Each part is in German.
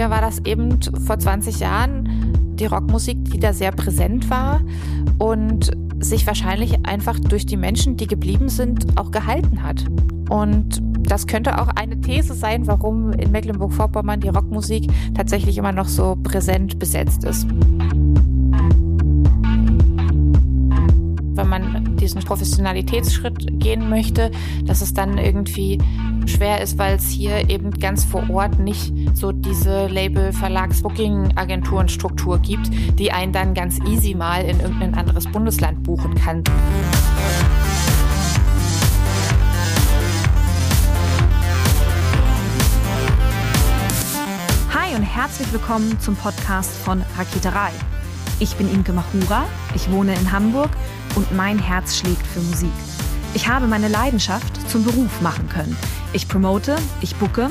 Früher war das eben vor 20 Jahren die Rockmusik, die da sehr präsent war und sich wahrscheinlich einfach durch die Menschen, die geblieben sind, auch gehalten hat. Und das könnte auch eine These sein, warum in Mecklenburg-Vorpommern die Rockmusik tatsächlich immer noch so präsent besetzt ist. Wenn man diesen Professionalitätsschritt gehen möchte, dass es dann irgendwie schwer ist, weil es hier eben ganz vor Ort nicht so diese Label-Verlags-Booking-Agenturen-Struktur gibt, die einen dann ganz easy mal in irgendein anderes Bundesland buchen kann. Hi und herzlich willkommen zum Podcast von Raketerei. Ich bin Imke Machura, ich wohne in Hamburg und mein Herz schlägt für Musik. Ich habe meine Leidenschaft zum Beruf machen können. Ich promote, ich bucke,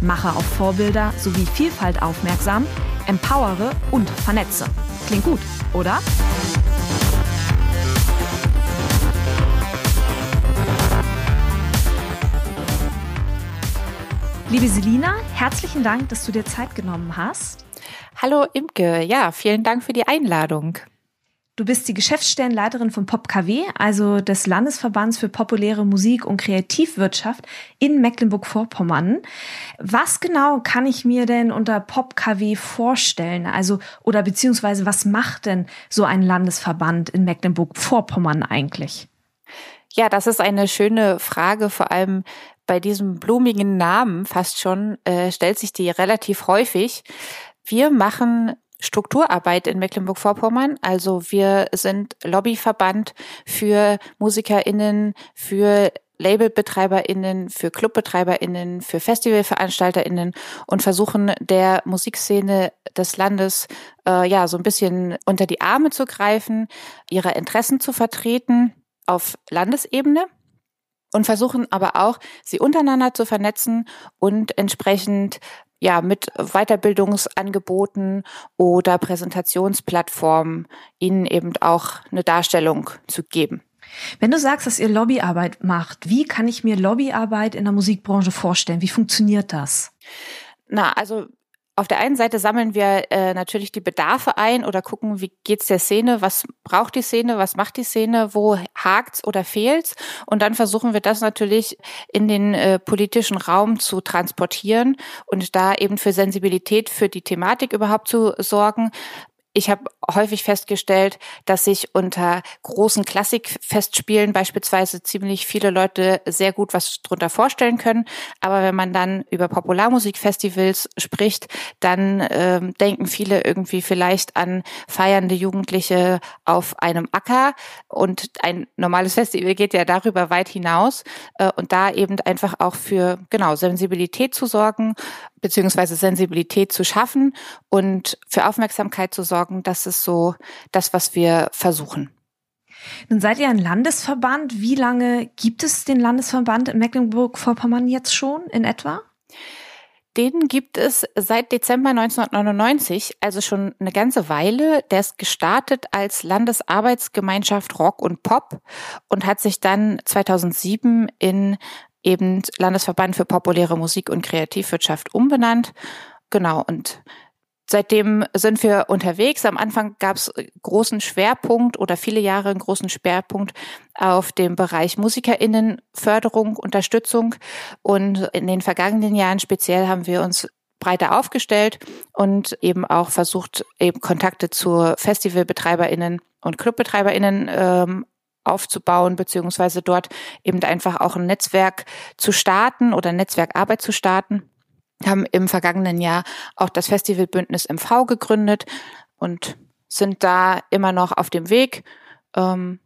mache auf Vorbilder sowie Vielfalt aufmerksam, empowere und vernetze. Klingt gut, oder? Liebe Selina, herzlichen Dank, dass du dir Zeit genommen hast. Hallo Imke, ja, vielen Dank für die Einladung. Du bist die Geschäftsstellenleiterin von PopKW, also des Landesverbands für populäre Musik und Kreativwirtschaft in Mecklenburg-Vorpommern. Was genau kann ich mir denn unter PopKW vorstellen? Also, oder beziehungsweise was macht denn so ein Landesverband in Mecklenburg-Vorpommern eigentlich? Ja, das ist eine schöne Frage, vor allem bei diesem blumigen Namen fast schon, äh, stellt sich die relativ häufig. Wir machen Strukturarbeit in Mecklenburg-Vorpommern. Also wir sind Lobbyverband für MusikerInnen, für LabelbetreiberInnen, für ClubbetreiberInnen, für FestivalveranstalterInnen und versuchen der Musikszene des Landes äh, ja so ein bisschen unter die Arme zu greifen, ihre Interessen zu vertreten auf Landesebene und versuchen aber auch, sie untereinander zu vernetzen und entsprechend ja, mit Weiterbildungsangeboten oder Präsentationsplattformen ihnen eben auch eine Darstellung zu geben. Wenn du sagst, dass ihr Lobbyarbeit macht, wie kann ich mir Lobbyarbeit in der Musikbranche vorstellen? Wie funktioniert das? Na, also auf der einen Seite sammeln wir äh, natürlich die Bedarfe ein oder gucken, wie geht's der Szene, was braucht die Szene, was macht die Szene, wo hakt's oder fehlt's? Und dann versuchen wir das natürlich in den äh, politischen Raum zu transportieren und da eben für Sensibilität für die Thematik überhaupt zu sorgen, ich habe häufig festgestellt, dass sich unter großen Klassikfestspielen beispielsweise ziemlich viele Leute sehr gut was drunter vorstellen können. Aber wenn man dann über Popularmusikfestivals spricht, dann ähm, denken viele irgendwie vielleicht an feiernde Jugendliche auf einem Acker. Und ein normales Festival geht ja darüber weit hinaus. Äh, und da eben einfach auch für, genau, Sensibilität zu sorgen, beziehungsweise Sensibilität zu schaffen und für Aufmerksamkeit zu sorgen, das ist so das, was wir versuchen. Nun seid ihr ein Landesverband. Wie lange gibt es den Landesverband in Mecklenburg-Vorpommern jetzt schon in etwa? Den gibt es seit Dezember 1999, also schon eine ganze Weile. Der ist gestartet als Landesarbeitsgemeinschaft Rock und Pop und hat sich dann 2007 in eben Landesverband für populäre Musik und Kreativwirtschaft umbenannt. Genau, und seitdem sind wir unterwegs. Am Anfang gab es großen Schwerpunkt oder viele Jahre einen großen Schwerpunkt auf dem Bereich Musikerinnenförderung, Unterstützung. Und in den vergangenen Jahren speziell haben wir uns breiter aufgestellt und eben auch versucht, eben Kontakte zu Festivalbetreiberinnen und Clubbetreiberinnen ähm, aufzubauen, beziehungsweise dort eben einfach auch ein Netzwerk zu starten oder Netzwerkarbeit zu starten. Haben im vergangenen Jahr auch das Festivalbündnis MV gegründet und sind da immer noch auf dem Weg. Ähm.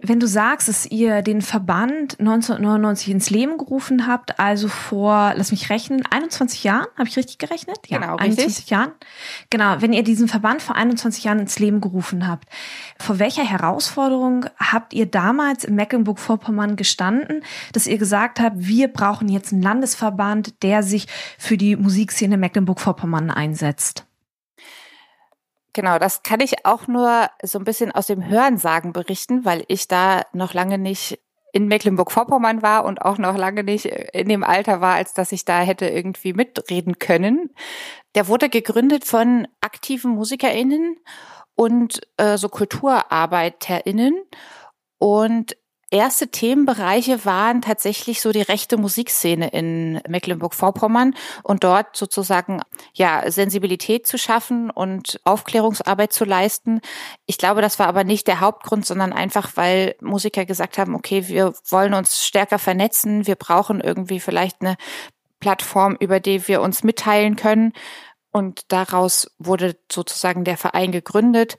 Wenn du sagst, dass ihr den Verband 1999 ins Leben gerufen habt, also vor, lass mich rechnen, 21 Jahren, habe ich richtig gerechnet? Ja, genau, 21 richtig. Jahren. Genau, wenn ihr diesen Verband vor 21 Jahren ins Leben gerufen habt, vor welcher Herausforderung habt ihr damals in Mecklenburg-Vorpommern gestanden, dass ihr gesagt habt, wir brauchen jetzt einen Landesverband, der sich für die Musikszene Mecklenburg-Vorpommern einsetzt? Genau, das kann ich auch nur so ein bisschen aus dem Hörensagen berichten, weil ich da noch lange nicht in Mecklenburg-Vorpommern war und auch noch lange nicht in dem Alter war, als dass ich da hätte irgendwie mitreden können. Der wurde gegründet von aktiven MusikerInnen und äh, so KulturarbeiterInnen. Und erste Themenbereiche waren tatsächlich so die rechte Musikszene in Mecklenburg-Vorpommern und dort sozusagen ja Sensibilität zu schaffen und Aufklärungsarbeit zu leisten. Ich glaube, das war aber nicht der Hauptgrund, sondern einfach, weil Musiker gesagt haben, okay, wir wollen uns stärker vernetzen, wir brauchen irgendwie vielleicht eine Plattform, über die wir uns mitteilen können. Und daraus wurde sozusagen der Verein gegründet.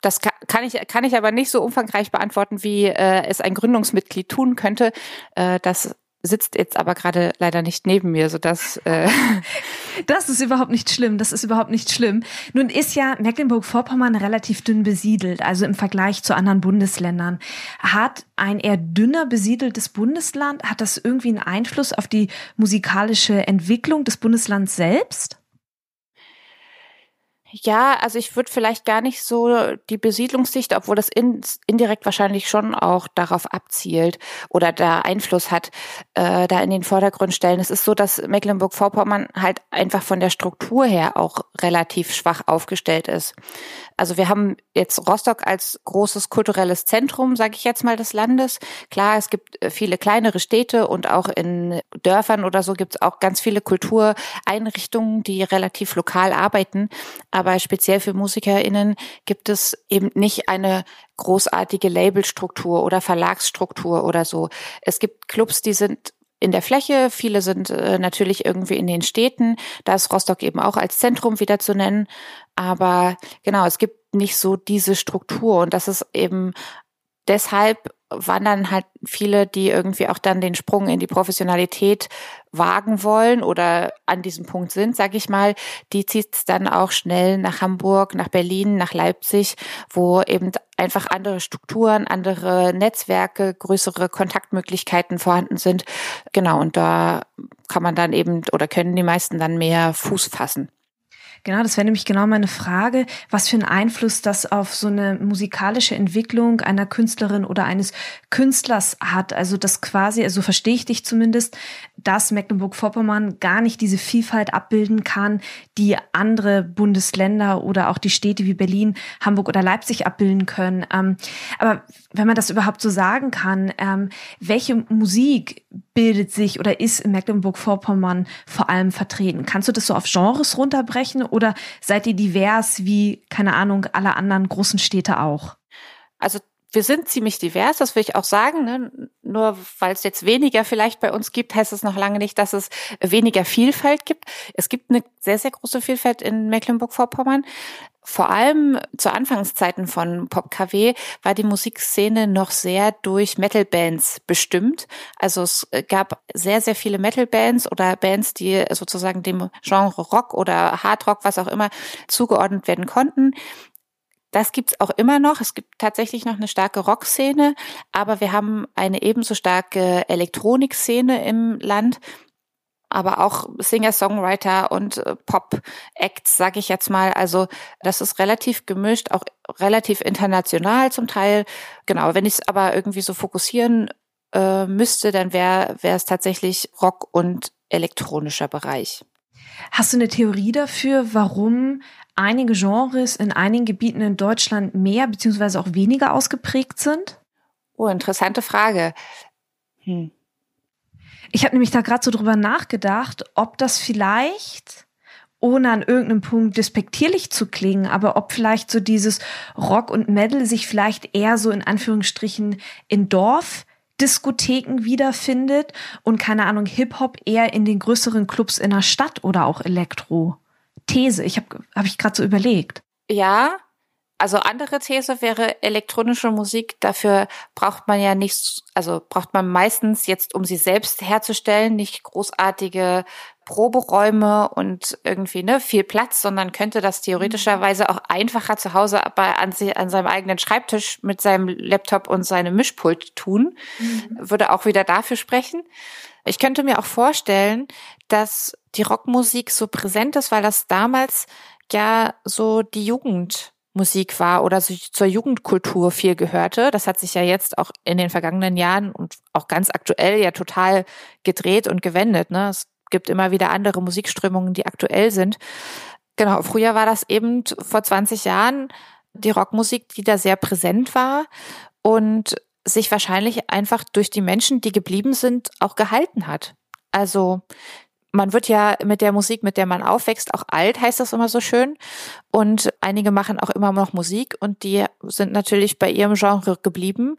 Das kann ich, kann ich aber nicht so umfangreich beantworten, wie äh, es ein Gründungsmitglied tun könnte. Äh, das sitzt jetzt aber gerade leider nicht neben mir, so dass äh das ist überhaupt nicht schlimm. Das ist überhaupt nicht schlimm. Nun ist ja Mecklenburg-Vorpommern relativ dünn besiedelt, also im Vergleich zu anderen Bundesländern. Hat ein eher dünner besiedeltes Bundesland hat das irgendwie einen Einfluss auf die musikalische Entwicklung des Bundeslands selbst? Ja, also ich würde vielleicht gar nicht so die Besiedlungsdichte, obwohl das in, indirekt wahrscheinlich schon auch darauf abzielt oder da Einfluss hat, äh, da in den Vordergrund stellen. Es ist so, dass Mecklenburg-Vorpommern halt einfach von der Struktur her auch relativ schwach aufgestellt ist. Also wir haben jetzt Rostock als großes kulturelles Zentrum, sage ich jetzt mal, des Landes. Klar, es gibt äh, viele kleinere Städte und auch in Dörfern oder so gibt es auch ganz viele Kultureinrichtungen, die relativ lokal arbeiten. Aber speziell für MusikerInnen gibt es eben nicht eine großartige Labelstruktur oder Verlagsstruktur oder so. Es gibt Clubs, die sind in der Fläche, viele sind äh, natürlich irgendwie in den Städten. Da ist Rostock eben auch als Zentrum wieder zu nennen. Aber genau, es gibt nicht so diese Struktur und das ist eben deshalb wandern halt viele, die irgendwie auch dann den Sprung in die Professionalität wagen wollen oder an diesem Punkt sind, sage ich mal, die zieht es dann auch schnell nach Hamburg, nach Berlin, nach Leipzig, wo eben einfach andere Strukturen, andere Netzwerke, größere Kontaktmöglichkeiten vorhanden sind. Genau, und da kann man dann eben oder können die meisten dann mehr Fuß fassen. Genau, das wäre nämlich genau meine Frage, was für einen Einfluss das auf so eine musikalische Entwicklung einer Künstlerin oder eines Künstlers hat. Also das quasi, also verstehe ich dich zumindest, dass Mecklenburg-Vorpommern gar nicht diese Vielfalt abbilden kann, die andere Bundesländer oder auch die Städte wie Berlin, Hamburg oder Leipzig abbilden können. Ähm, aber wenn man das überhaupt so sagen kann, ähm, welche Musik bildet sich oder ist in Mecklenburg-Vorpommern vor allem vertreten? Kannst du das so auf Genres runterbrechen oder seid ihr divers wie, keine Ahnung, alle anderen großen Städte auch? Also wir sind ziemlich divers, das will ich auch sagen. Ne? Nur weil es jetzt weniger vielleicht bei uns gibt, heißt es noch lange nicht, dass es weniger Vielfalt gibt. Es gibt eine sehr, sehr große Vielfalt in Mecklenburg-Vorpommern vor allem zu Anfangszeiten von Pop KW war die Musikszene noch sehr durch Metal-Bands bestimmt. Also es gab sehr, sehr viele Metal-Bands oder Bands, die sozusagen dem Genre Rock oder Hard Rock, was auch immer, zugeordnet werden konnten. Das gibt's auch immer noch. Es gibt tatsächlich noch eine starke Rockszene, aber wir haben eine ebenso starke Elektronikszene im Land aber auch Singer-Songwriter und äh, Pop-Acts, sage ich jetzt mal. Also das ist relativ gemischt, auch relativ international zum Teil. Genau, wenn ich es aber irgendwie so fokussieren äh, müsste, dann wäre wäre es tatsächlich Rock und elektronischer Bereich. Hast du eine Theorie dafür, warum einige Genres in einigen Gebieten in Deutschland mehr beziehungsweise auch weniger ausgeprägt sind? Oh, interessante Frage. Hm. Ich habe nämlich da gerade so drüber nachgedacht, ob das vielleicht ohne an irgendeinem Punkt despektierlich zu klingen, aber ob vielleicht so dieses Rock und Metal sich vielleicht eher so in Anführungsstrichen in Dorfdiskotheken wiederfindet und keine Ahnung, Hip-Hop eher in den größeren Clubs in der Stadt oder auch Elektro. These, ich habe hab ich gerade so überlegt. Ja, Also andere These wäre elektronische Musik. Dafür braucht man ja nicht, also braucht man meistens jetzt, um sie selbst herzustellen, nicht großartige Proberäume und irgendwie ne viel Platz, sondern könnte das theoretischerweise auch einfacher zu Hause aber an, sie, an seinem eigenen Schreibtisch mit seinem Laptop und seinem Mischpult tun. Mhm. Würde auch wieder dafür sprechen. Ich könnte mir auch vorstellen, dass die Rockmusik so präsent ist, weil das damals ja so die Jugend Musik war oder sich zur Jugendkultur viel gehörte. Das hat sich ja jetzt auch in den vergangenen Jahren und auch ganz aktuell ja total gedreht und gewendet. Ne? Es gibt immer wieder andere Musikströmungen, die aktuell sind. Genau, früher war das eben vor 20 Jahren die Rockmusik, die da sehr präsent war und sich wahrscheinlich einfach durch die Menschen, die geblieben sind, auch gehalten hat. Also man wird ja mit der Musik, mit der man aufwächst, auch alt, heißt das immer so schön. Und einige machen auch immer noch Musik und die sind natürlich bei ihrem Genre geblieben.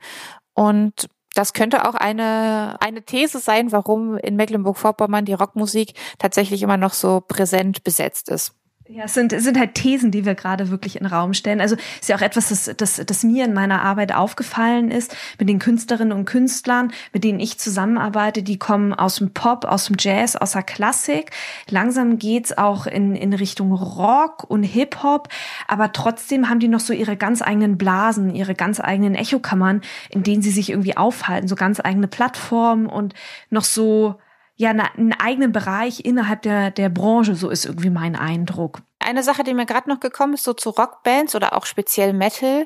Und das könnte auch eine, eine These sein, warum in Mecklenburg-Vorpommern die Rockmusik tatsächlich immer noch so präsent besetzt ist. Ja, es sind, es sind halt Thesen, die wir gerade wirklich in den Raum stellen. Also ist ja auch etwas, das, das, das mir in meiner Arbeit aufgefallen ist, mit den Künstlerinnen und Künstlern, mit denen ich zusammenarbeite, die kommen aus dem Pop, aus dem Jazz, aus der Klassik. Langsam geht's auch in, in Richtung Rock und Hip-Hop, aber trotzdem haben die noch so ihre ganz eigenen Blasen, ihre ganz eigenen Echokammern, in denen sie sich irgendwie aufhalten, so ganz eigene Plattformen und noch so ja einen eigenen Bereich innerhalb der, der Branche, so ist irgendwie mein Eindruck. Eine Sache, die mir gerade noch gekommen ist, so zu Rockbands oder auch speziell Metal,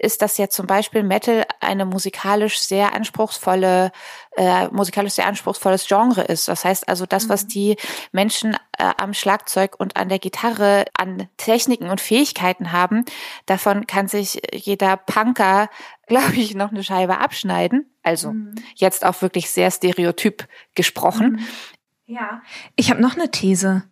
ist, dass ja zum Beispiel Metal eine musikalisch sehr anspruchsvolle, äh, musikalisch sehr anspruchsvolles Genre ist. Das heißt also, das, was mhm. die Menschen äh, am Schlagzeug und an der Gitarre an Techniken und Fähigkeiten haben, davon kann sich jeder Punker, glaube ich, noch eine Scheibe abschneiden. Also mhm. jetzt auch wirklich sehr stereotyp gesprochen. Mhm. Ja, ich habe noch eine These.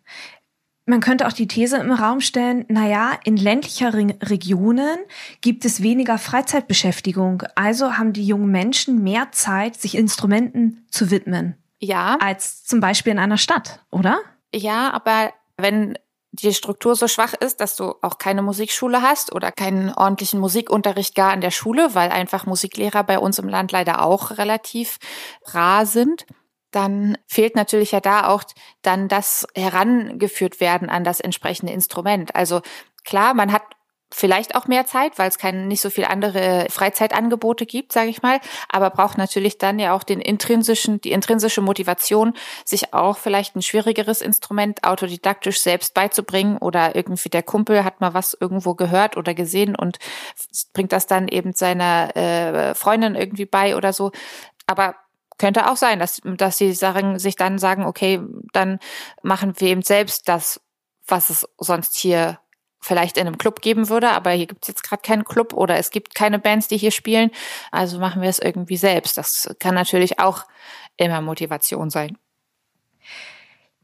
Man könnte auch die These im Raum stellen, naja, in ländlicheren Regionen gibt es weniger Freizeitbeschäftigung. Also haben die jungen Menschen mehr Zeit, sich Instrumenten zu widmen. Ja. Als zum Beispiel in einer Stadt, oder? Ja, aber wenn die Struktur so schwach ist, dass du auch keine Musikschule hast oder keinen ordentlichen Musikunterricht gar an der Schule, weil einfach Musiklehrer bei uns im Land leider auch relativ rar sind, dann fehlt natürlich ja da auch dann das herangeführt werden an das entsprechende Instrument. Also klar, man hat vielleicht auch mehr Zeit, weil es keine nicht so viel andere Freizeitangebote gibt, sage ich mal, aber braucht natürlich dann ja auch den intrinsischen die intrinsische Motivation, sich auch vielleicht ein schwierigeres Instrument autodidaktisch selbst beizubringen oder irgendwie der Kumpel hat mal was irgendwo gehört oder gesehen und bringt das dann eben seiner äh, Freundin irgendwie bei oder so. Aber könnte auch sein, dass, dass sie sagen, sich dann sagen, okay, dann machen wir eben selbst das, was es sonst hier vielleicht in einem Club geben würde, aber hier gibt es jetzt gerade keinen Club oder es gibt keine Bands, die hier spielen. Also machen wir es irgendwie selbst. Das kann natürlich auch immer Motivation sein.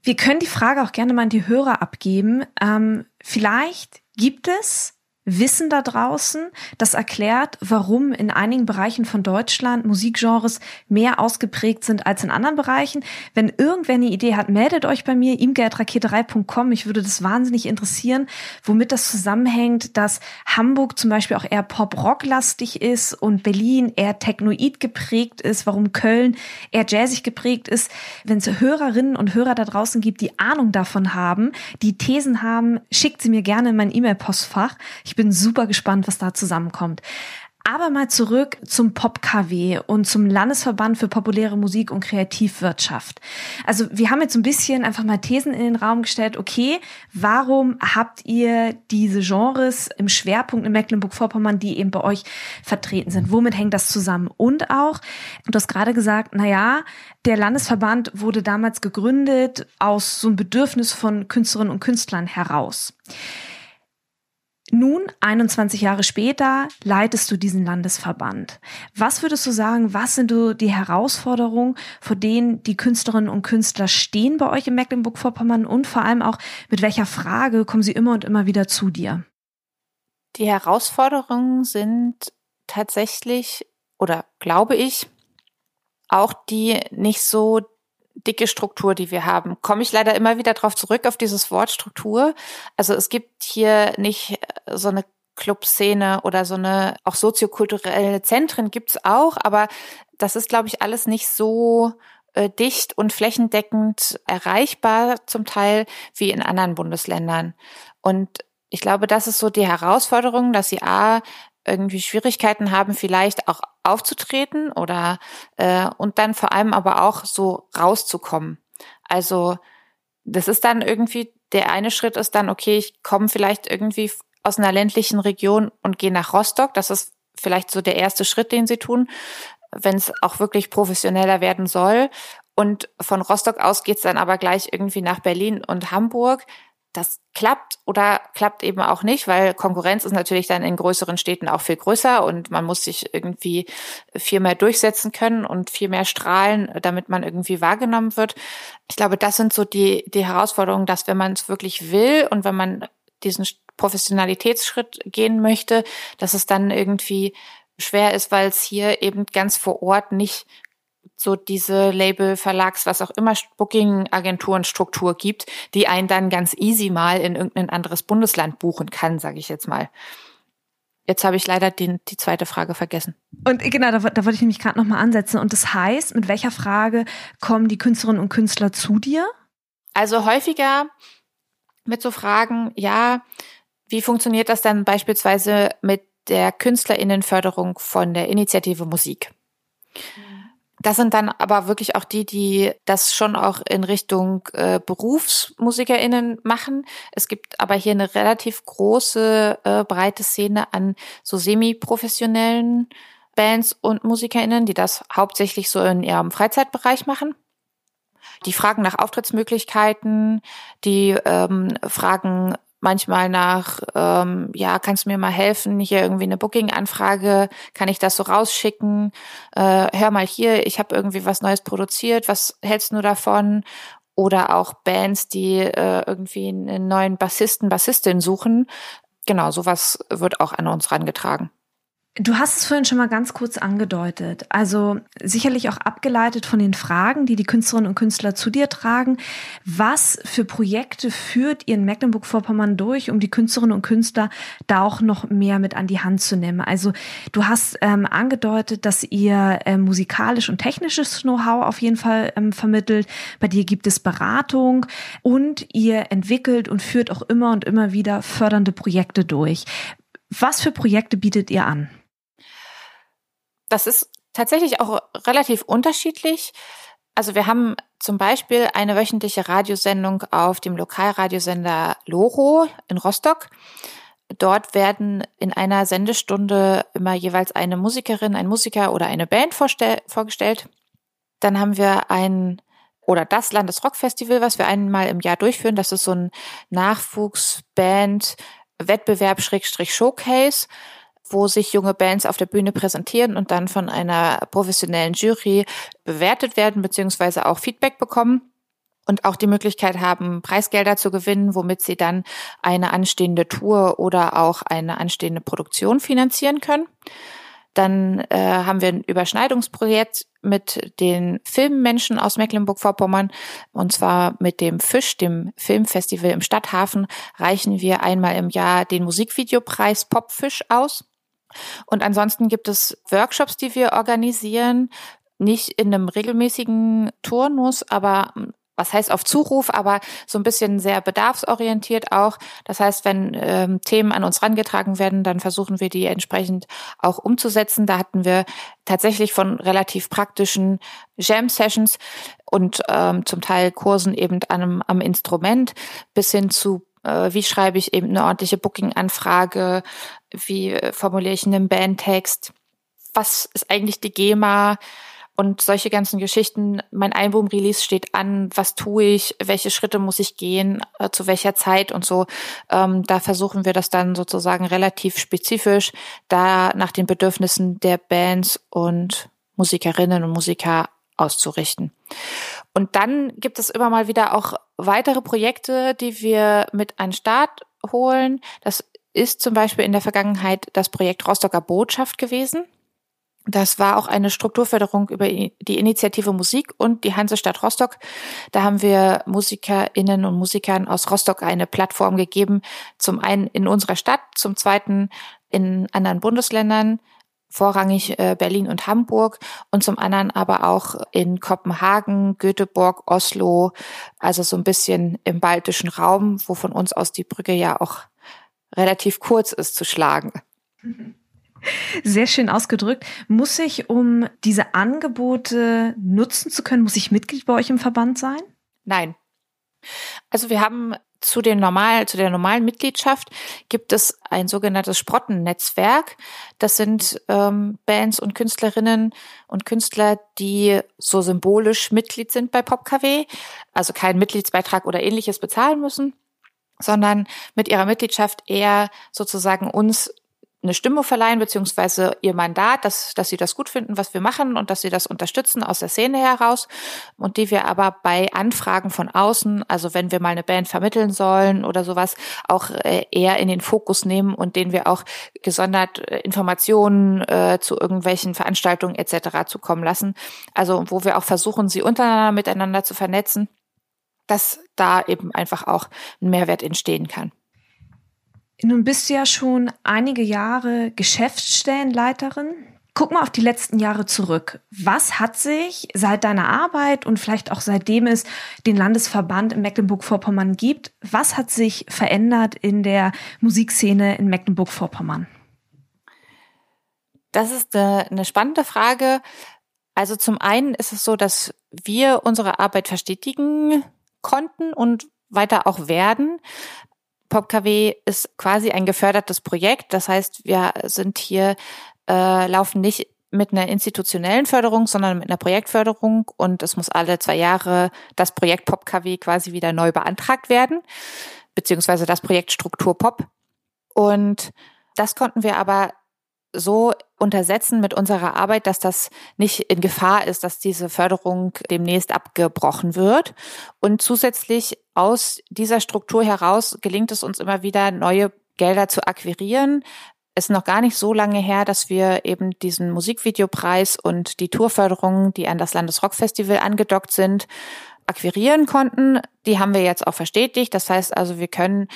Wir können die Frage auch gerne mal an die Hörer abgeben. Ähm, vielleicht gibt es Wissen da draußen, das erklärt, warum in einigen Bereichen von Deutschland Musikgenres mehr ausgeprägt sind als in anderen Bereichen. Wenn irgendwer eine Idee hat, meldet euch bei mir, imgeldrakete3.com. Ich würde das wahnsinnig interessieren, womit das zusammenhängt, dass Hamburg zum Beispiel auch eher Pop-Rock-lastig ist und Berlin eher Technoid geprägt ist, warum Köln eher jazzig geprägt ist. Wenn es Hörerinnen und Hörer da draußen gibt, die Ahnung davon haben, die Thesen haben, schickt sie mir gerne in mein E-Mail-Postfach. Ich ich bin super gespannt, was da zusammenkommt. Aber mal zurück zum Pop-KW und zum Landesverband für populäre Musik und Kreativwirtschaft. Also wir haben jetzt ein bisschen einfach mal Thesen in den Raum gestellt. Okay, warum habt ihr diese Genres im Schwerpunkt in Mecklenburg-Vorpommern, die eben bei euch vertreten sind? Womit hängt das zusammen? Und auch, du hast gerade gesagt, na ja, der Landesverband wurde damals gegründet aus so einem Bedürfnis von Künstlerinnen und Künstlern heraus. Nun, 21 Jahre später, leitest du diesen Landesverband. Was würdest du sagen, was sind du die Herausforderungen, vor denen die Künstlerinnen und Künstler stehen bei euch in Mecklenburg-Vorpommern und vor allem auch mit welcher Frage kommen sie immer und immer wieder zu dir? Die Herausforderungen sind tatsächlich oder glaube ich auch die nicht so dicke Struktur, die wir haben. Komme ich leider immer wieder darauf zurück, auf dieses Wort Struktur. Also es gibt hier nicht äh, so eine Clubszene oder so eine auch soziokulturelle Zentren gibt's auch, aber das ist, glaube ich, alles nicht so äh, dicht und flächendeckend erreichbar zum Teil wie in anderen Bundesländern. Und ich glaube, das ist so die Herausforderung, dass sie A, irgendwie Schwierigkeiten haben, vielleicht auch aufzutreten oder äh, und dann vor allem aber auch so rauszukommen. Also das ist dann irgendwie, der eine Schritt ist dann, okay, ich komme vielleicht irgendwie aus einer ländlichen Region und gehe nach Rostock. Das ist vielleicht so der erste Schritt, den sie tun, wenn es auch wirklich professioneller werden soll. Und von Rostock aus geht's dann aber gleich irgendwie nach Berlin und Hamburg das klappt oder klappt eben auch nicht, weil Konkurrenz ist natürlich dann in größeren Städten auch viel größer und man muss sich irgendwie viel mehr durchsetzen können und viel mehr strahlen, damit man irgendwie wahrgenommen wird. Ich glaube, das sind so die, die Herausforderungen, dass wenn man es wirklich will und wenn man diesen Professionalitätsschritt gehen möchte, dass es dann irgendwie schwer ist, weil es hier eben ganz vor Ort nicht so diese Label, Verlags, was auch immer Booking-Agenturen-Struktur gibt, die einen dann ganz easy mal in irgendein anderes Bundesland buchen kann, sage ich jetzt mal. Jetzt habe ich leider den, die zweite Frage vergessen. Und genau, da, da wollte ich nämlich gerade nochmal ansetzen. Und das heißt, mit welcher Frage kommen die Künstlerinnen und Künstler zu dir? Also häufiger mit so Fragen, ja, wie funktioniert das dann beispielsweise mit der Künstlerinnenförderung von der Initiative Musik? Mhm. Das sind dann aber wirklich auch die, die das schon auch in Richtung äh, BerufsmusikerInnen machen. Es gibt aber hier eine relativ große, äh, breite Szene an so semi-professionellen Bands und MusikerInnen, die das hauptsächlich so in ihrem Freizeitbereich machen. Die fragen nach Auftrittsmöglichkeiten, die ähm, fragen manchmal nach, ähm, ja, kannst du mir mal helfen, hier irgendwie eine Booking-Anfrage, kann ich das so rausschicken? Äh, hör mal hier, ich habe irgendwie was Neues produziert, was hältst du davon? Oder auch Bands, die äh, irgendwie einen neuen Bassisten, Bassistin suchen. Genau, sowas wird auch an uns rangetragen. Du hast es vorhin schon mal ganz kurz angedeutet. Also sicherlich auch abgeleitet von den Fragen, die die Künstlerinnen und Künstler zu dir tragen. Was für Projekte führt ihr in Mecklenburg-Vorpommern durch, um die Künstlerinnen und Künstler da auch noch mehr mit an die Hand zu nehmen? Also du hast ähm, angedeutet, dass ihr ähm, musikalisch und technisches Know-how auf jeden Fall ähm, vermittelt. Bei dir gibt es Beratung und ihr entwickelt und führt auch immer und immer wieder fördernde Projekte durch. Was für Projekte bietet ihr an? Das ist tatsächlich auch relativ unterschiedlich. Also wir haben zum Beispiel eine wöchentliche Radiosendung auf dem Lokalradiosender Loro in Rostock. Dort werden in einer Sendestunde immer jeweils eine Musikerin, ein Musiker oder eine Band vorgestellt. Dann haben wir ein oder das Landesrockfestival, was wir einmal im Jahr durchführen. Das ist so ein Nachwuchsband Wettbewerb Schrägstrich Showcase wo sich junge Bands auf der Bühne präsentieren und dann von einer professionellen Jury bewertet werden, beziehungsweise auch Feedback bekommen und auch die Möglichkeit haben, Preisgelder zu gewinnen, womit sie dann eine anstehende Tour oder auch eine anstehende Produktion finanzieren können. Dann äh, haben wir ein Überschneidungsprojekt mit den Filmmenschen aus Mecklenburg-Vorpommern. Und zwar mit dem Fisch, dem Filmfestival im Stadthafen, reichen wir einmal im Jahr den Musikvideopreis Popfisch aus. Und ansonsten gibt es Workshops, die wir organisieren, nicht in einem regelmäßigen Turnus, aber was heißt auf Zuruf, aber so ein bisschen sehr bedarfsorientiert auch. Das heißt, wenn ähm, Themen an uns rangetragen werden, dann versuchen wir die entsprechend auch umzusetzen. Da hatten wir tatsächlich von relativ praktischen Jam-Sessions und ähm, zum Teil Kursen eben an am Instrument bis hin zu wie schreibe ich eben eine ordentliche Booking-Anfrage, wie äh, formuliere ich einen Bandtext, was ist eigentlich die GEMA und solche ganzen Geschichten. Mein Album-Release steht an, was tue ich, welche Schritte muss ich gehen, äh, zu welcher Zeit und so. Ähm, da versuchen wir das dann sozusagen relativ spezifisch, da nach den Bedürfnissen der Bands und Musikerinnen und Musiker auszurichten. Und dann gibt es immer mal wieder auch weitere Projekte, die wir mit an Start holen. Das ist zum Beispiel in der Vergangenheit das Projekt Rostocker Botschaft gewesen. Das war auch eine Strukturförderung über die Initiative Musik und die Hansestadt Rostock. Da haben wir Musikerinnen und Musikern aus Rostock eine Plattform gegeben. Zum einen in unserer Stadt, zum zweiten in anderen Bundesländern, vorrangig äh, Berlin und Hamburg und zum anderen aber auch in Kopenhagen, Göteborg, Oslo, also so ein bisschen im baltischen Raum, wo von uns aus die Brücke ja auch relativ kurz ist zu schlagen. Sehr schön ausgedrückt. Muss ich, um diese Angebote nutzen zu können, muss ich Mitglied bei euch im Verband sein? Nein. Also wir haben zu den normal, zu der normalen Mitgliedschaft gibt es ein sogenanntes Sprottennetzwerk. Das sind ähm, Bands und Künstlerinnen und Künstler, die so symbolisch Mitglied sind bei PopKW, also keinen Mitgliedsbeitrag oder ähnliches bezahlen müssen, sondern mit ihrer Mitgliedschaft eher sozusagen uns eine Stimme verleihen, beziehungsweise ihr Mandat, dass, dass sie das gut finden, was wir machen und dass sie das unterstützen aus der Szene heraus und die wir aber bei Anfragen von außen, also wenn wir mal eine Band vermitteln sollen oder sowas, auch äh, eher in den Fokus nehmen und denen wir auch gesondert äh, Informationen äh, zu irgendwelchen Veranstaltungen etc. zukommen lassen. Also wo wir auch versuchen, sie untereinander miteinander zu vernetzen, dass da eben einfach auch ein Mehrwert entstehen kann. Nun bist du ja schon einige Jahre Geschäftsstellenleiterin. Guck mal auf die letzten Jahre zurück. Was hat sich seit deiner Arbeit und vielleicht auch seitdem es den Landesverband in Mecklenburg-Vorpommern gibt, was hat sich verändert in der Musikszene in Mecklenburg-Vorpommern? Das ist eine, eine spannende Frage. Also zum einen ist es so, dass wir unsere Arbeit verstetigen konnten und weiter auch werden. PopKW ist quasi ein gefördertes Projekt. Das heißt, wir sind hier, äh, laufen nicht mit einer institutionellen Förderung, sondern mit einer Projektförderung und es muss alle zwei Jahre das Projekt PopKW quasi wieder neu beantragt werden, beziehungsweise das Projekt Struktur Pop. Und das konnten wir aber so untersetzen mit unserer Arbeit, dass das nicht in Gefahr ist, dass diese Förderung demnächst abgebrochen wird. Und zusätzlich aus dieser Struktur heraus gelingt es uns immer wieder, neue Gelder zu akquirieren. Es ist noch gar nicht so lange her, dass wir eben diesen Musikvideopreis und die Tourförderung, die an das Landesrockfestival angedockt sind, akquirieren konnten. Die haben wir jetzt auch verstetigt. Das heißt also, wir können,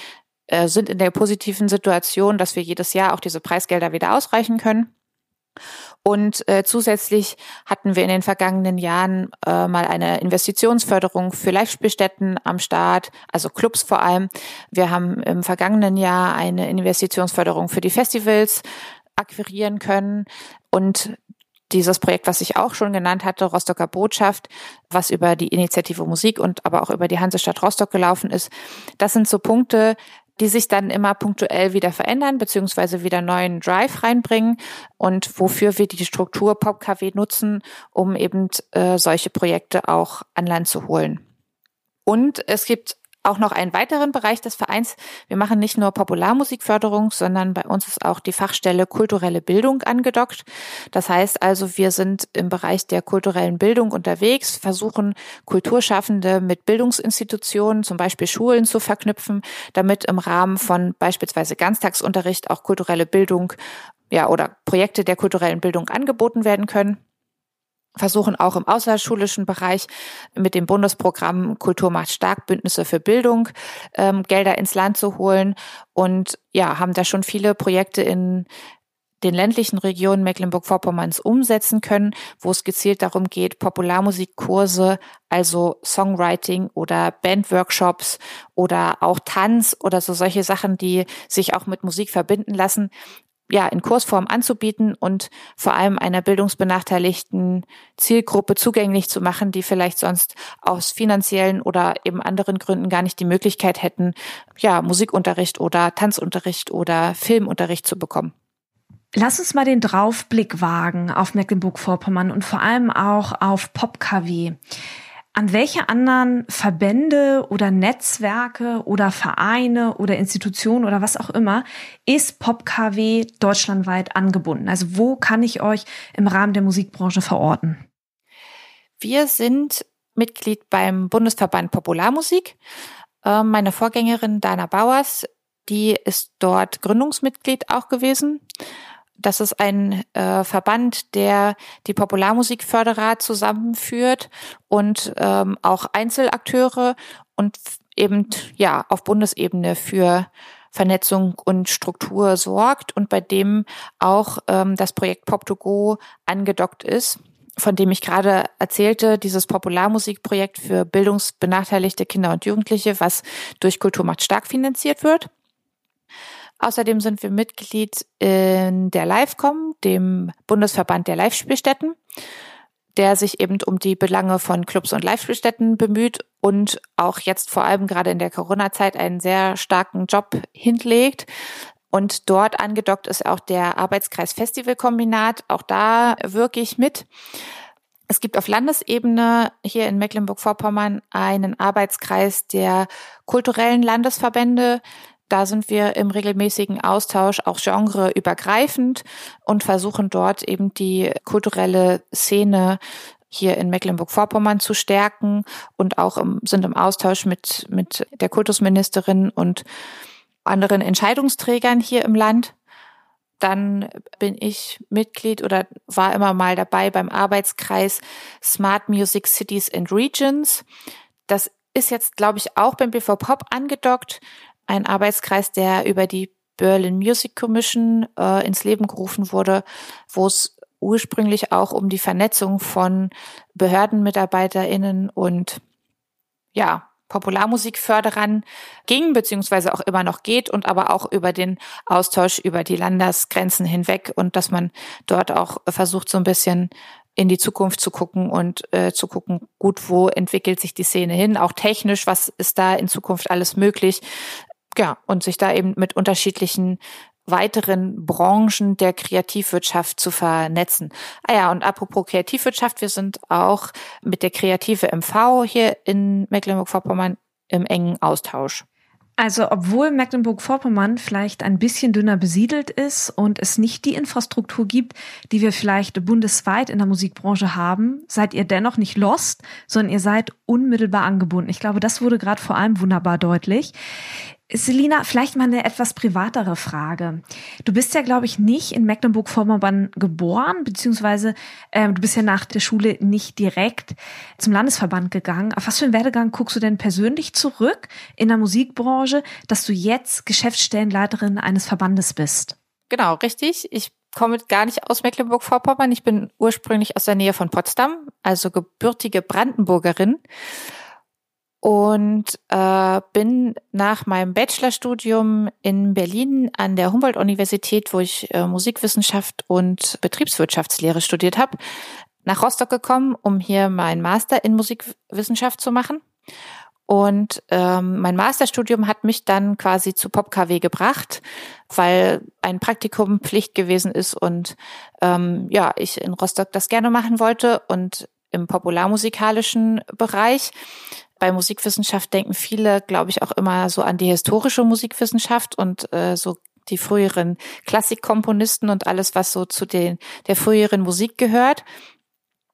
äh, sind in der positiven Situation, dass wir jedes Jahr auch diese Preisgelder wieder ausreichen können. Und äh, zusätzlich hatten wir in den vergangenen Jahren äh, mal eine Investitionsförderung für Live-Spielstätten am Start, also Clubs vor allem. Wir haben im vergangenen Jahr eine Investitionsförderung für die Festivals akquirieren können und dieses Projekt, was ich auch schon genannt hatte, Rostocker Botschaft, was über die Initiative Musik und aber auch über die Hansestadt Rostock gelaufen ist. Das sind so Punkte, die sich dann immer punktuell wieder verändern, beziehungsweise wieder neuen Drive reinbringen und wofür wir die Struktur PopKW nutzen, um eben äh, solche Projekte auch an Land zu holen. Und es gibt auch noch einen weiteren Bereich des Vereins. Wir machen nicht nur Popularmusikförderung, sondern bei uns ist auch die Fachstelle kulturelle Bildung angedockt. Das heißt also, wir sind im Bereich der kulturellen Bildung unterwegs, versuchen Kulturschaffende mit Bildungsinstitutionen, zum Beispiel Schulen zu verknüpfen, damit im Rahmen von beispielsweise Ganztagsunterricht auch kulturelle Bildung ja, oder Projekte der kulturellen Bildung angeboten werden können versuchen auch im außerschulischen Bereich mit dem Bundesprogramm Kultur macht stark Bündnisse für Bildung ähm, Gelder ins Land zu holen. Und ja, haben da schon viele Projekte in den ländlichen Regionen Mecklenburg-Vorpommerns umsetzen können, wo es gezielt darum geht, Popularmusikkurse, also Songwriting oder Bandworkshops oder auch Tanz oder so solche Sachen, die sich auch mit Musik verbinden lassen, ja, in Kursform anzubieten und vor allem einer bildungsbenachteiligten Zielgruppe zugänglich zu machen, die vielleicht sonst aus finanziellen oder eben anderen Gründen gar nicht die Möglichkeit hätten, ja, Musikunterricht oder Tanzunterricht oder Filmunterricht zu bekommen. Lass uns mal den Draufblick wagen auf Mecklenburg-Vorpommern und vor allem auch auf PopKW. An welche anderen Verbände oder Netzwerke oder Vereine oder Institutionen oder was auch immer ist PopKW deutschlandweit angebunden? Also wo kann ich euch im Rahmen der Musikbranche verorten? Wir sind Mitglied beim Bundesverband Popularmusik. Ähm, meine Vorgängerin Dana Bauers, die ist dort Gründungsmitglied auch gewesen. Das ist ein äh, Verband, der die Popularmusikförderer zusammenführt und ähm, auch Einzelakteure und eben ja auf Bundesebene für Vernetzung und Struktur sorgt und bei dem auch ähm, das Projekt Pop2Go angedockt ist, von dem ich gerade erzählte, dieses Popularmusikprojekt für bildungsbenachteiligte Kinder und Jugendliche, was durch Kulturmacht stark finanziert wird. Außerdem sind wir Mitglied in der Livecom, dem Bundesverband der Live-Spielstätten, der sich eben um die Belange von Clubs und Live-Spielstätten bemüht und auch jetzt vor allem gerade in der Corona-Zeit einen sehr starken Job hinlegt. Und dort angedockt ist auch der Arbeitskreis Festivalkombinat. Auch da wirke ich mit. Es gibt auf Landesebene hier in Mecklenburg-Vorpommern einen Arbeitskreis der kulturellen Landesverbände, da sind wir im regelmäßigen Austausch auch genreübergreifend und versuchen dort eben die kulturelle Szene hier in Mecklenburg-Vorpommern zu stärken und auch im, sind im Austausch mit, mit der Kultusministerin und anderen Entscheidungsträgern hier im Land. Dann bin ich Mitglied oder war immer mal dabei beim Arbeitskreis Smart Music Cities and Regions. Das ist jetzt, glaube ich, auch beim BV Pop angedockt ein Arbeitskreis, der über die Berlin Music Commission äh, ins Leben gerufen wurde, wo es ursprünglich auch um die Vernetzung von BehördenmitarbeiterInnen und ja, Popularmusikförderern ging, beziehungsweise auch immer noch geht und aber auch über den Austausch über die Landesgrenzen hinweg und dass man dort auch versucht, so ein bisschen in die Zukunft zu gucken und äh, zu gucken, gut, wo entwickelt sich die Szene hin, auch technisch, was ist da in Zukunft alles möglich, ja, und sich da eben mit unterschiedlichen weiteren Branchen der Kreativwirtschaft zu vernetzen. Ah ja, und apropos Kreativwirtschaft, wir sind auch mit der Kreative MV hier in Mecklenburg-Vorpommern im engen Austausch. Also obwohl Mecklenburg-Vorpommern vielleicht ein bisschen dünner besiedelt ist und es nicht die Infrastruktur gibt, die wir vielleicht bundesweit in der Musikbranche haben, seid ihr dennoch nicht lost, sondern ihr seid unmittelbar angebunden. Ich glaube, das wurde gerade vor allem wunderbar deutlich. Selina, vielleicht mal eine etwas privatere Frage. Du bist ja, glaube ich, nicht in Mecklenburg-Vorpommern geboren, beziehungsweise ähm, du bist ja nach der Schule nicht direkt zum Landesverband gegangen. Auf was für einen Werdegang guckst du denn persönlich zurück in der Musikbranche, dass du jetzt Geschäftsstellenleiterin eines Verbandes bist? Genau, richtig. Ich komme gar nicht aus Mecklenburg-Vorpommern. Ich bin ursprünglich aus der Nähe von Potsdam, also gebürtige Brandenburgerin und äh, bin nach meinem Bachelorstudium in Berlin an der Humboldt-Universität, wo ich äh, Musikwissenschaft und Betriebswirtschaftslehre studiert habe, nach Rostock gekommen, um hier meinen Master in Musikwissenschaft zu machen. Und ähm, mein Masterstudium hat mich dann quasi zu PopKW gebracht, weil ein Praktikum Pflicht gewesen ist und ähm, ja, ich in Rostock das gerne machen wollte und im popularmusikalischen Bereich bei Musikwissenschaft denken viele, glaube ich, auch immer so an die historische Musikwissenschaft und äh, so die früheren Klassikkomponisten und alles, was so zu den der früheren Musik gehört.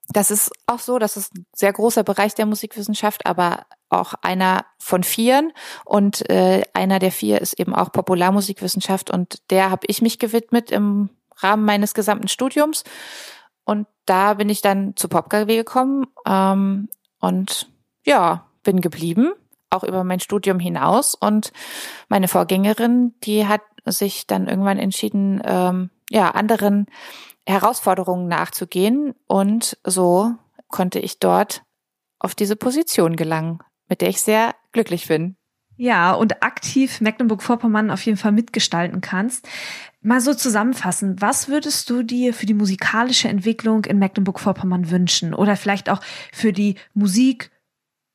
Das ist auch so, das ist ein sehr großer Bereich der Musikwissenschaft, aber auch einer von vieren. Und äh, einer der vier ist eben auch Popularmusikwissenschaft und der habe ich mich gewidmet im Rahmen meines gesamten Studiums. Und da bin ich dann zu PopKW gekommen. Ähm, und ja, bin geblieben, auch über mein Studium hinaus. Und meine Vorgängerin, die hat sich dann irgendwann entschieden, ähm, ja, anderen Herausforderungen nachzugehen. Und so konnte ich dort auf diese Position gelangen, mit der ich sehr glücklich bin. Ja, und aktiv Mecklenburg-Vorpommern auf jeden Fall mitgestalten kannst. Mal so zusammenfassen, was würdest du dir für die musikalische Entwicklung in Mecklenburg-Vorpommern wünschen? Oder vielleicht auch für die Musik,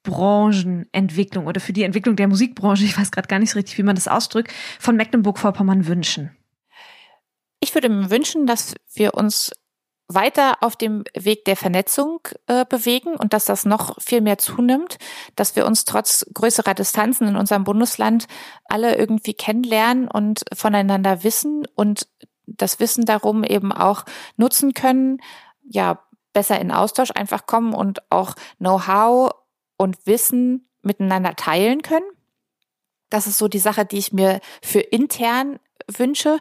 Branchenentwicklung oder für die Entwicklung der Musikbranche, ich weiß gerade gar nicht so richtig, wie man das ausdrückt, von Mecklenburg-Vorpommern wünschen? Ich würde mir wünschen, dass wir uns weiter auf dem Weg der Vernetzung äh, bewegen und dass das noch viel mehr zunimmt, dass wir uns trotz größerer Distanzen in unserem Bundesland alle irgendwie kennenlernen und voneinander wissen und das Wissen darum eben auch nutzen können, ja, besser in Austausch einfach kommen und auch Know-how und Wissen miteinander teilen können. Das ist so die Sache, die ich mir für intern wünsche,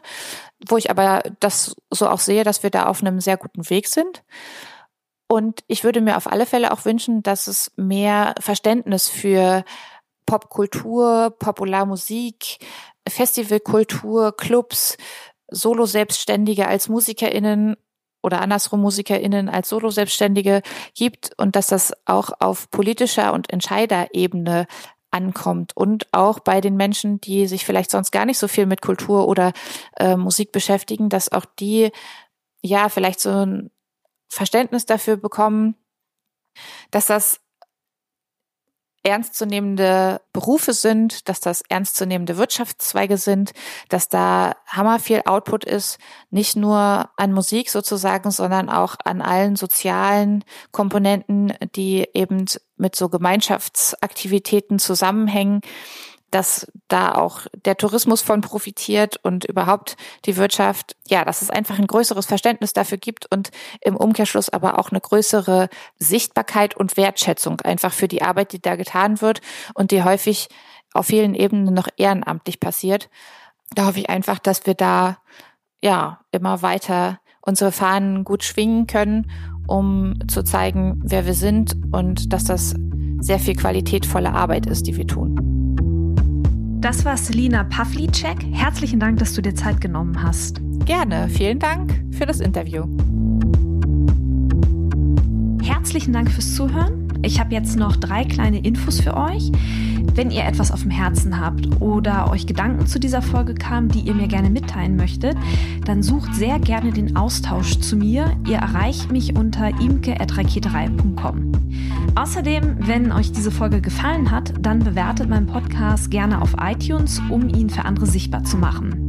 wo ich aber das so auch sehe, dass wir da auf einem sehr guten Weg sind. Und ich würde mir auf alle Fälle auch wünschen, dass es mehr Verständnis für Popkultur, Popularmusik, Festivalkultur, Clubs, Solo-Selbstständige als MusikerInnen oder andersrum MusikerInnen als Solo-Selbstständige gibt und dass das auch auf politischer und Entscheiderebene ankommt und auch bei den Menschen, die sich vielleicht sonst gar nicht so viel mit Kultur oder äh, Musik beschäftigen, dass auch die ja vielleicht so ein Verständnis dafür bekommen, dass das ernstzunehmende Berufe sind, dass das ernstzunehmende Wirtschaftszweige sind, dass da hammer viel Output ist, nicht nur an Musik sozusagen, sondern auch an allen sozialen Komponenten, die eben mit so Gemeinschaftsaktivitäten zusammenhängen dass da auch der Tourismus von profitiert und überhaupt die Wirtschaft, ja, dass es einfach ein größeres Verständnis dafür gibt und im Umkehrschluss aber auch eine größere Sichtbarkeit und Wertschätzung einfach für die Arbeit, die da getan wird und die häufig auf vielen Ebenen noch ehrenamtlich passiert. Da hoffe ich einfach, dass wir da ja immer weiter unsere Fahnen gut schwingen können, um zu zeigen, wer wir sind und dass das sehr viel qualitätvolle Arbeit ist, die wir tun. Das war Selina Pavlicek. Herzlichen Dank, dass du dir Zeit genommen hast. Gerne. Vielen Dank für das Interview. Herzlichen Dank fürs Zuhören. Ich habe jetzt noch drei kleine Infos für euch. Wenn ihr etwas auf dem Herzen habt oder euch Gedanken zu dieser Folge kamen, die ihr mir gerne mitteilen möchtet, dann sucht sehr gerne den Austausch zu mir. Ihr erreicht mich unter imke.raketerei.com. Außerdem, wenn euch diese Folge gefallen hat, dann bewertet meinen Podcast gerne auf iTunes, um ihn für andere sichtbar zu machen.